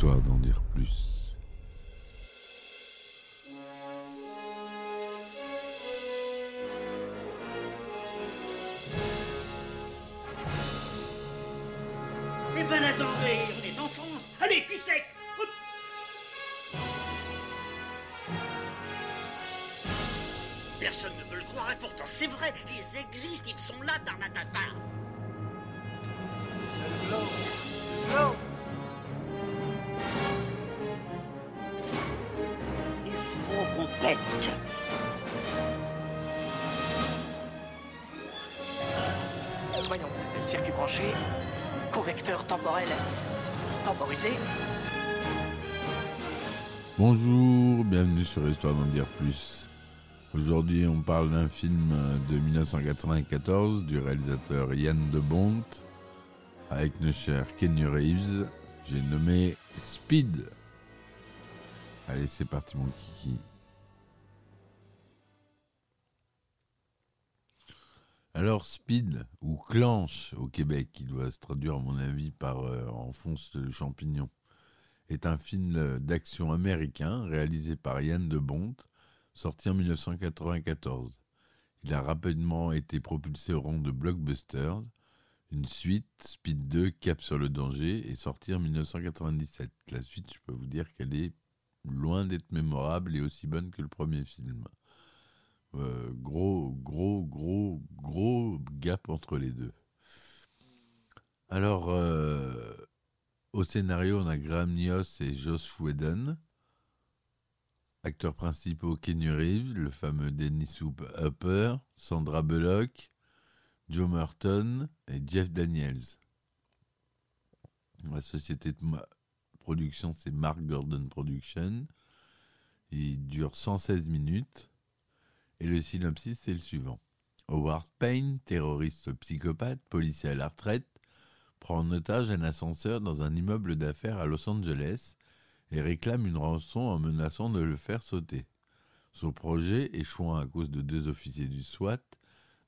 Histoire d'en dire plus. Eh ben attendez, on est en France. Allez, cul. Personne ne veut le croire et pourtant c'est vrai, ils existent, ils sont là, Tarnatata. Voyons, circuit branché, convecteur temporel temporisé. Bonjour, bienvenue sur Histoire d'en dire plus. Aujourd'hui, on parle d'un film de 1994 du réalisateur Yann de Bont avec nos chers Kenny Reeves. J'ai nommé Speed. Allez, c'est parti, mon kiki. Alors, Speed, ou Clanche au Québec, qui doit se traduire, à mon avis, par euh, Enfonce le champignon, est un film d'action américain réalisé par Yann de Bont, sorti en 1994. Il a rapidement été propulsé au rang de blockbuster. Une suite, Speed 2, Cap sur le danger, est sortie en 1997. La suite, je peux vous dire qu'elle est loin d'être mémorable et aussi bonne que le premier film. Euh, gros, gros, gros, gros gap entre les deux. Alors, euh, au scénario, on a Graham Nios et Josh Whedon. Acteurs principaux, Kenny Reeves, le fameux Dennis Hopper, Sandra Bullock, Joe Merton et Jeff Daniels. La société de production, c'est Mark Gordon Production. Il dure 116 minutes. Et le synopsis, c'est le suivant. Howard Payne, terroriste psychopathe, policier à la retraite, prend en otage un ascenseur dans un immeuble d'affaires à Los Angeles et réclame une rançon en menaçant de le faire sauter. Son projet, échouant à cause de deux officiers du SWAT,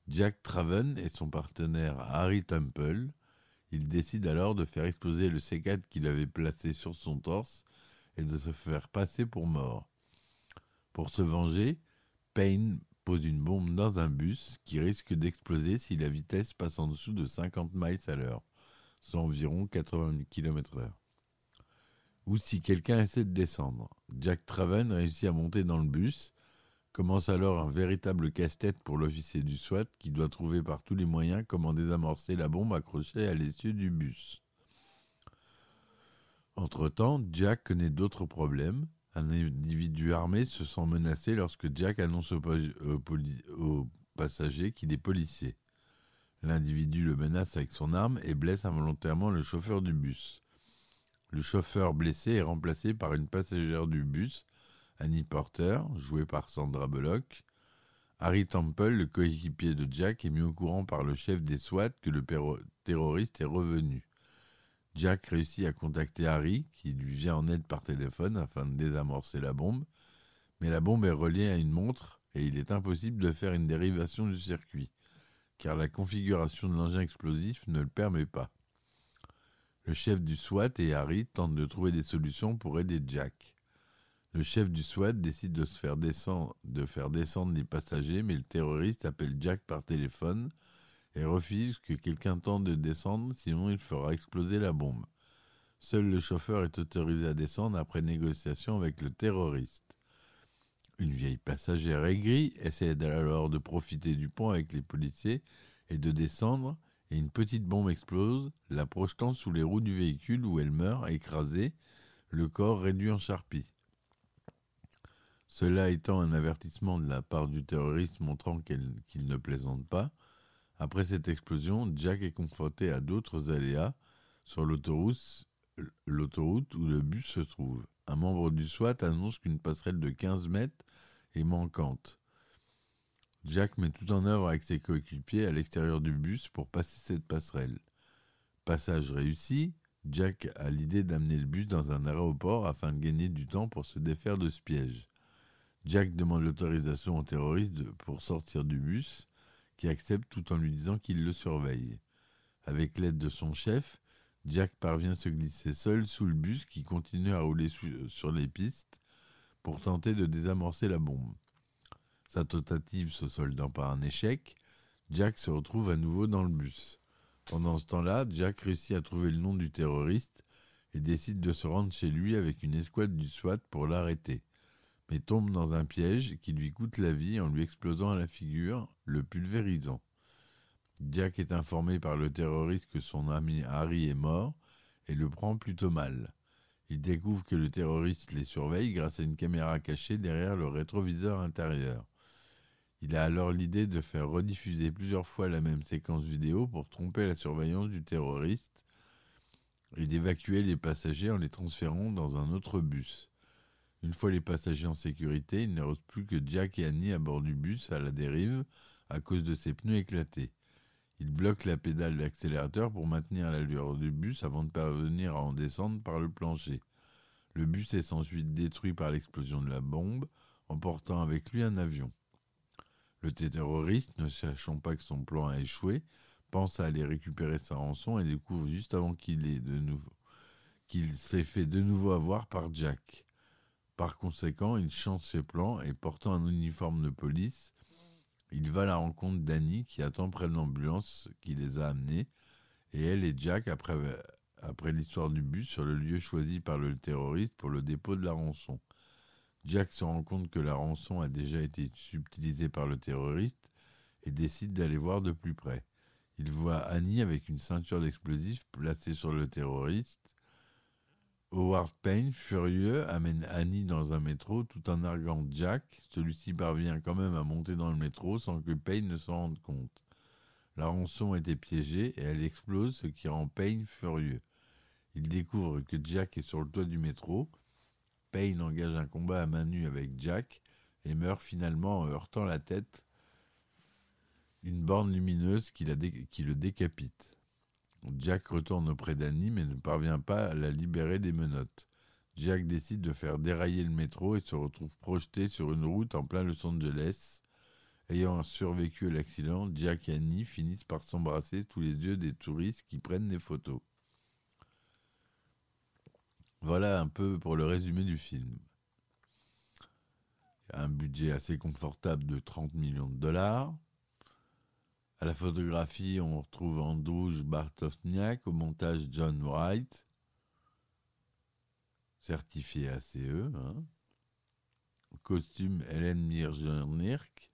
Jack Traven et son partenaire Harry Temple, il décide alors de faire exploser le C4 qu'il avait placé sur son torse et de se faire passer pour mort. Pour se venger, Payne pose une bombe dans un bus qui risque d'exploser si la vitesse passe en dessous de 50 miles à l'heure, soit environ 80 km/h. Ou si quelqu'un essaie de descendre. Jack Traven réussit à monter dans le bus. Commence alors un véritable casse-tête pour l'officier du SWAT qui doit trouver par tous les moyens comment désamorcer la bombe accrochée à l'essieu du bus. Entre-temps, Jack connaît d'autres problèmes. Un individu armé se sent menacé lorsque Jack annonce aux, au passagers qu'il est policier. L'individu le menace avec son arme et blesse involontairement le chauffeur du bus. Le chauffeur blessé est remplacé par une passagère du bus, Annie Porter, jouée par Sandra Bullock. Harry Temple, le coéquipier de Jack, est mis au courant par le chef des SWAT que le terroriste est revenu. Jack réussit à contacter Harry, qui lui vient en aide par téléphone afin de désamorcer la bombe, mais la bombe est reliée à une montre et il est impossible de faire une dérivation du circuit, car la configuration de l'engin explosif ne le permet pas. Le chef du SWAT et Harry tentent de trouver des solutions pour aider Jack. Le chef du SWAT décide de, de faire descendre les passagers, mais le terroriste appelle Jack par téléphone et refuse que quelqu'un tente de descendre, sinon il fera exploser la bombe. Seul le chauffeur est autorisé à descendre après négociation avec le terroriste. Une vieille passagère aigrie essaie alors de profiter du pont avec les policiers et de descendre, et une petite bombe explose, la projetant sous les roues du véhicule où elle meurt, écrasée, le corps réduit en charpie. Cela étant un avertissement de la part du terroriste montrant qu'il ne plaisante pas, après cette explosion, Jack est confronté à d'autres aléas sur l'autoroute, où le bus se trouve. Un membre du SWAT annonce qu'une passerelle de 15 mètres est manquante. Jack met tout en œuvre avec ses coéquipiers à l'extérieur du bus pour passer cette passerelle. Passage réussi, Jack a l'idée d'amener le bus dans un aéroport afin de gagner du temps pour se défaire de ce piège. Jack demande l'autorisation au terroriste pour sortir du bus, qui accepte tout en lui disant qu'il le surveille. Avec l'aide de son chef, Jack parvient à se glisser seul sous le bus qui continue à rouler sur les pistes pour tenter de désamorcer la bombe. Sa tentative se soldant par un échec, Jack se retrouve à nouveau dans le bus. Pendant ce temps-là, Jack réussit à trouver le nom du terroriste et décide de se rendre chez lui avec une escouade du SWAT pour l'arrêter, mais tombe dans un piège qui lui coûte la vie en lui explosant à la figure, le pulvérisant. Jack est informé par le terroriste que son ami Harry est mort et le prend plutôt mal. Il découvre que le terroriste les surveille grâce à une caméra cachée derrière le rétroviseur intérieur. Il a alors l'idée de faire rediffuser plusieurs fois la même séquence vidéo pour tromper la surveillance du terroriste et d'évacuer les passagers en les transférant dans un autre bus. Une fois les passagers en sécurité, il ne reste plus que Jack et Annie à bord du bus à la dérive à cause de ses pneus éclatés. Il bloque la pédale d'accélérateur pour maintenir l'allure du bus avant de parvenir à en descendre par le plancher. Le bus est ensuite détruit par l'explosion de la bombe, emportant avec lui un avion. Le terroriste, ne sachant pas que son plan a échoué, pense à aller récupérer sa rançon et découvre juste avant qu'il ait qu'il s'est fait de nouveau avoir par Jack. Par conséquent, il change ses plans et portant un uniforme de police, il va à la rencontre d'Annie qui attend près de l'ambulance qui les a amenés et elle et Jack après, l'histoire du bus sur le lieu choisi par le terroriste pour le dépôt de la rançon. Jack se rend compte que la rançon a déjà été subtilisée par le terroriste et décide d'aller voir de plus près. Il voit Annie avec une ceinture d'explosifs placée sur le terroriste. Howard Payne, furieux, amène Annie dans un métro tout en arguant Jack. Celui-ci parvient quand même à monter dans le métro sans que Payne ne s'en rende compte. La rançon était piégée et elle explose, ce qui rend Payne furieux. Il découvre que Jack est sur le toit du métro Payne engage un combat à main nue avec Jack et meurt finalement en heurtant la tête une borne lumineuse qui, le décapite. Jack retourne auprès d'Annie mais ne parvient pas à la libérer des menottes. Jack décide de faire dérailler le métro et se retrouve projeté sur une route en plein Los Angeles. Ayant survécu à l'accident, Jack et Annie finissent par s'embrasser sous les yeux des touristes qui prennent des photos. Voilà un peu pour le résumé du film. Un budget assez confortable de 30 millions de dollars. À la photographie, on retrouve Androuge Bartosniak, au montage John Wright, certifié ACE. Hein. Costume Hélène Mirgenirk.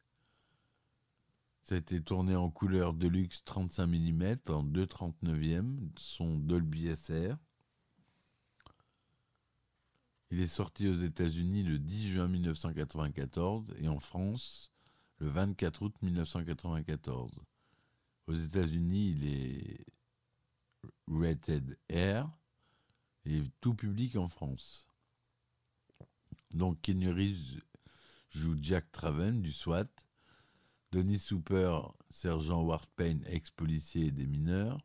Ça a été tourné en couleur Deluxe 35 mm en 2,39e, son Dolby SR. Il est sorti aux États-Unis le 10 juin 1994 et en France le 24 août 1994. Aux États-Unis, il est rated R et tout public en France. Donc Kenny joue Jack Traven du SWAT, Donny Super, sergent Ward Payne, ex-policier des mineurs,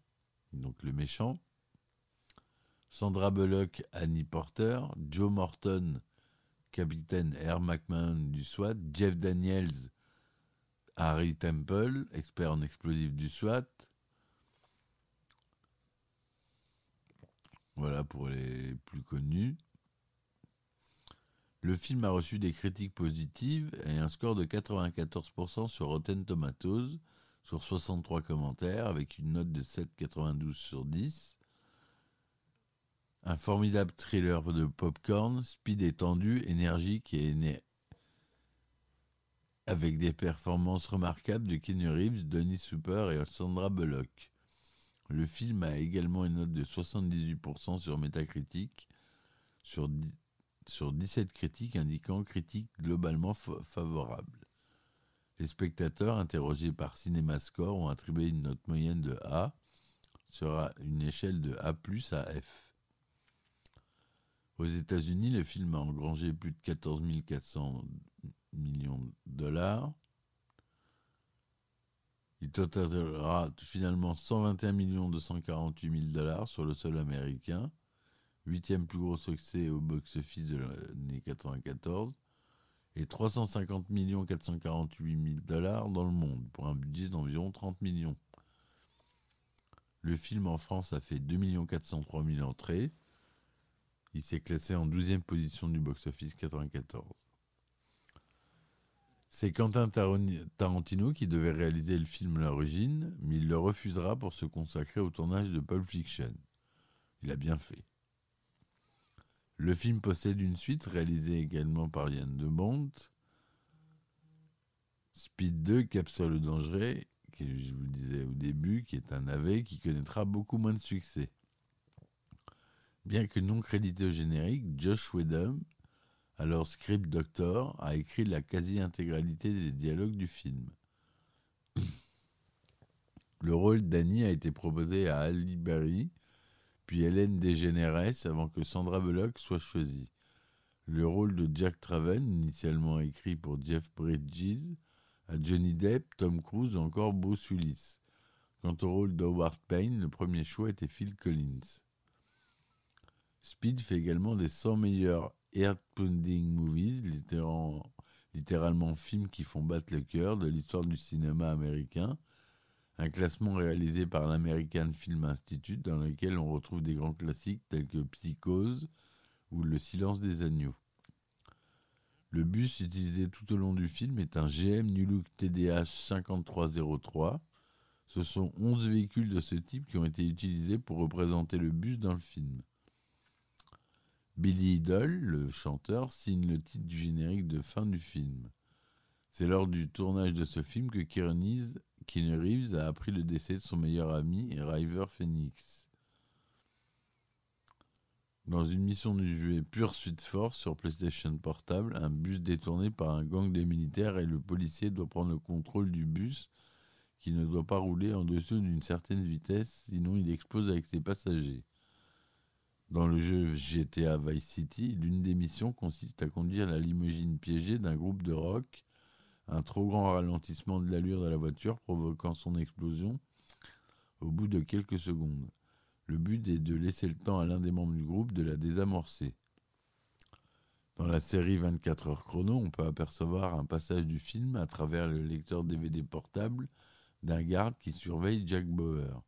donc le méchant, Sandra Bullock, Annie Porter, Joe Morton, capitaine Air McMahon du SWAT, Jeff Daniels, Harry Temple, expert en explosifs du SWAT. Voilà pour les plus connus. Le film a reçu des critiques positives et un score de 94% sur Rotten Tomatoes, sur 63 commentaires, avec une note de 7,92 sur 10. Un formidable thriller de popcorn, speed étendu, énergique et avec des performances remarquables de Kenny Reeves, Donny Super et Sandra Bullock. Le film a également une note de 78% sur Metacritic, sur, sur 17 critiques indiquant critique globalement favorable. Les spectateurs interrogés par CinemaScore ont attribué une note moyenne de A, sera une échelle de A à F. Aux États-Unis, le film a engrangé plus de 14 400 millions de dollars. Il totalera finalement 121 248 000 dollars sur le sol américain, huitième plus gros succès au box-office de l'année 94, et 350 448 000 dollars dans le monde, pour un budget d'environ 30 millions. Le film en France a fait 2 403 000 entrées. Il s'est classé en 12e position du box-office 94. C'est Quentin Tarantino qui devait réaliser le film à l'origine, mais il le refusera pour se consacrer au tournage de Pulp Fiction. Il a bien fait. Le film possède une suite réalisée également par Yann de Bont. Speed 2, Capsule dangereux, que je vous disais au début, qui est un navet qui connaîtra beaucoup moins de succès. Bien que non crédité au générique, Josh Whedon, alors script doctor, a écrit la quasi-intégralité des dialogues du film. Le rôle d'Annie a été proposé à Ali Berry, puis Hélène DeGeneres avant que Sandra Bullock soit choisie. Le rôle de Jack Traven, initialement écrit pour Jeff Bridges, à Johnny Depp, Tom Cruise ou encore Bruce Willis. Quant au rôle d'Howard Payne, le premier choix était Phil Collins. Speed fait également des 100 meilleurs Heart-Pounding Movies, littéralement, littéralement films qui font battre le cœur de l'histoire du cinéma américain, un classement réalisé par l'American Film Institute dans lequel on retrouve des grands classiques tels que Psychose ou Le silence des agneaux. Le bus utilisé tout au long du film est un GM New Look TDH 5303. Ce sont 11 véhicules de ce type qui ont été utilisés pour représenter le bus dans le film. Billy Idol, le chanteur, signe le titre du générique de fin du film. C'est lors du tournage de ce film que Keanu Reeves a appris le décès de son meilleur ami, River Phoenix. Dans une mission du jeu Pursuit Force sur PlayStation Portable, un bus détourné par un gang des militaires et le policier doit prendre le contrôle du bus qui ne doit pas rouler en dessous d'une certaine vitesse, sinon il explose avec ses passagers. Dans le jeu GTA Vice City, l'une des missions consiste à conduire la limousine piégée d'un groupe de rock, un trop grand ralentissement de l'allure de la voiture provoquant son explosion au bout de quelques secondes. Le but est de laisser le temps à l'un des membres du groupe de la désamorcer. Dans la série 24 heures chrono, on peut apercevoir un passage du film à travers le lecteur DVD portable d'un garde qui surveille Jack Bauer.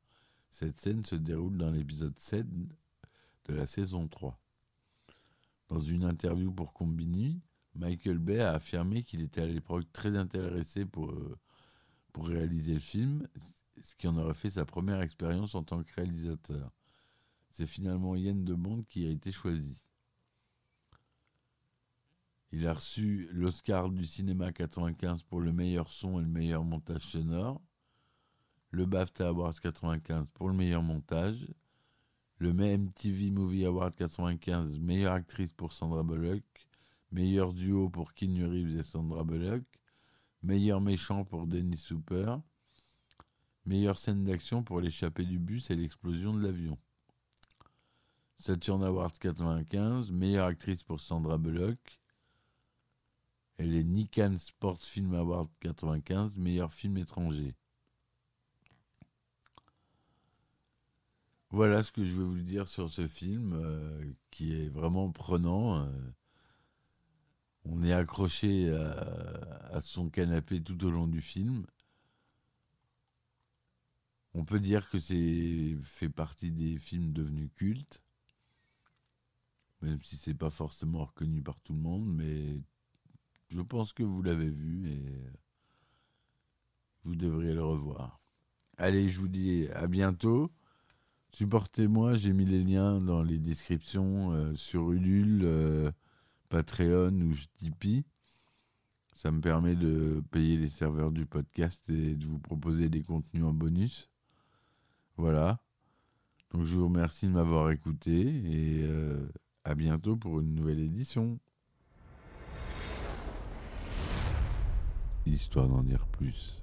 Cette scène se déroule dans l'épisode 7 de la saison 3. Dans une interview pour Combini, Michael Bay a affirmé qu'il était à l'époque très intéressé pour, euh, pour réaliser le film, ce qui en aurait fait sa première expérience en tant que réalisateur. C'est finalement Yann de Bond qui a été choisi. Il a reçu l'Oscar du cinéma 95 pour le meilleur son et le meilleur montage sonore, le BAFTA Awards 95 pour le meilleur montage, le MTV Movie Award 95 meilleure actrice pour Sandra Bullock, meilleur duo pour Keanu Reeves et Sandra Bullock, meilleur méchant pour Dennis Super, Meilleure scène d'action pour l'échappée du bus et l'explosion de l'avion. Saturn Awards 95, meilleure actrice pour Sandra Bullock. Et les Nikan Sports Film Awards 95, meilleur film étranger. Voilà ce que je veux vous dire sur ce film euh, qui est vraiment prenant. Euh. on est accroché à, son canapé tout au long du film. On peut dire que c'est fait partie des films devenus cultes, même si c'est pas forcément reconnu par tout le monde, mais je pense que vous l'avez vu et vous devriez le revoir. Allez, je vous dis à bientôt. Supportez-moi, j'ai mis les liens dans les descriptions euh, sur Ulule, euh, Patreon ou Tipeee. Ça me permet de payer les serveurs du podcast et de vous proposer des contenus en bonus. Voilà. Donc je vous remercie de m'avoir écouté et euh, à bientôt pour une nouvelle édition. Histoire d'en dire plus.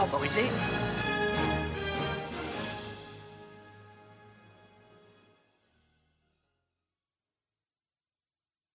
temporisé,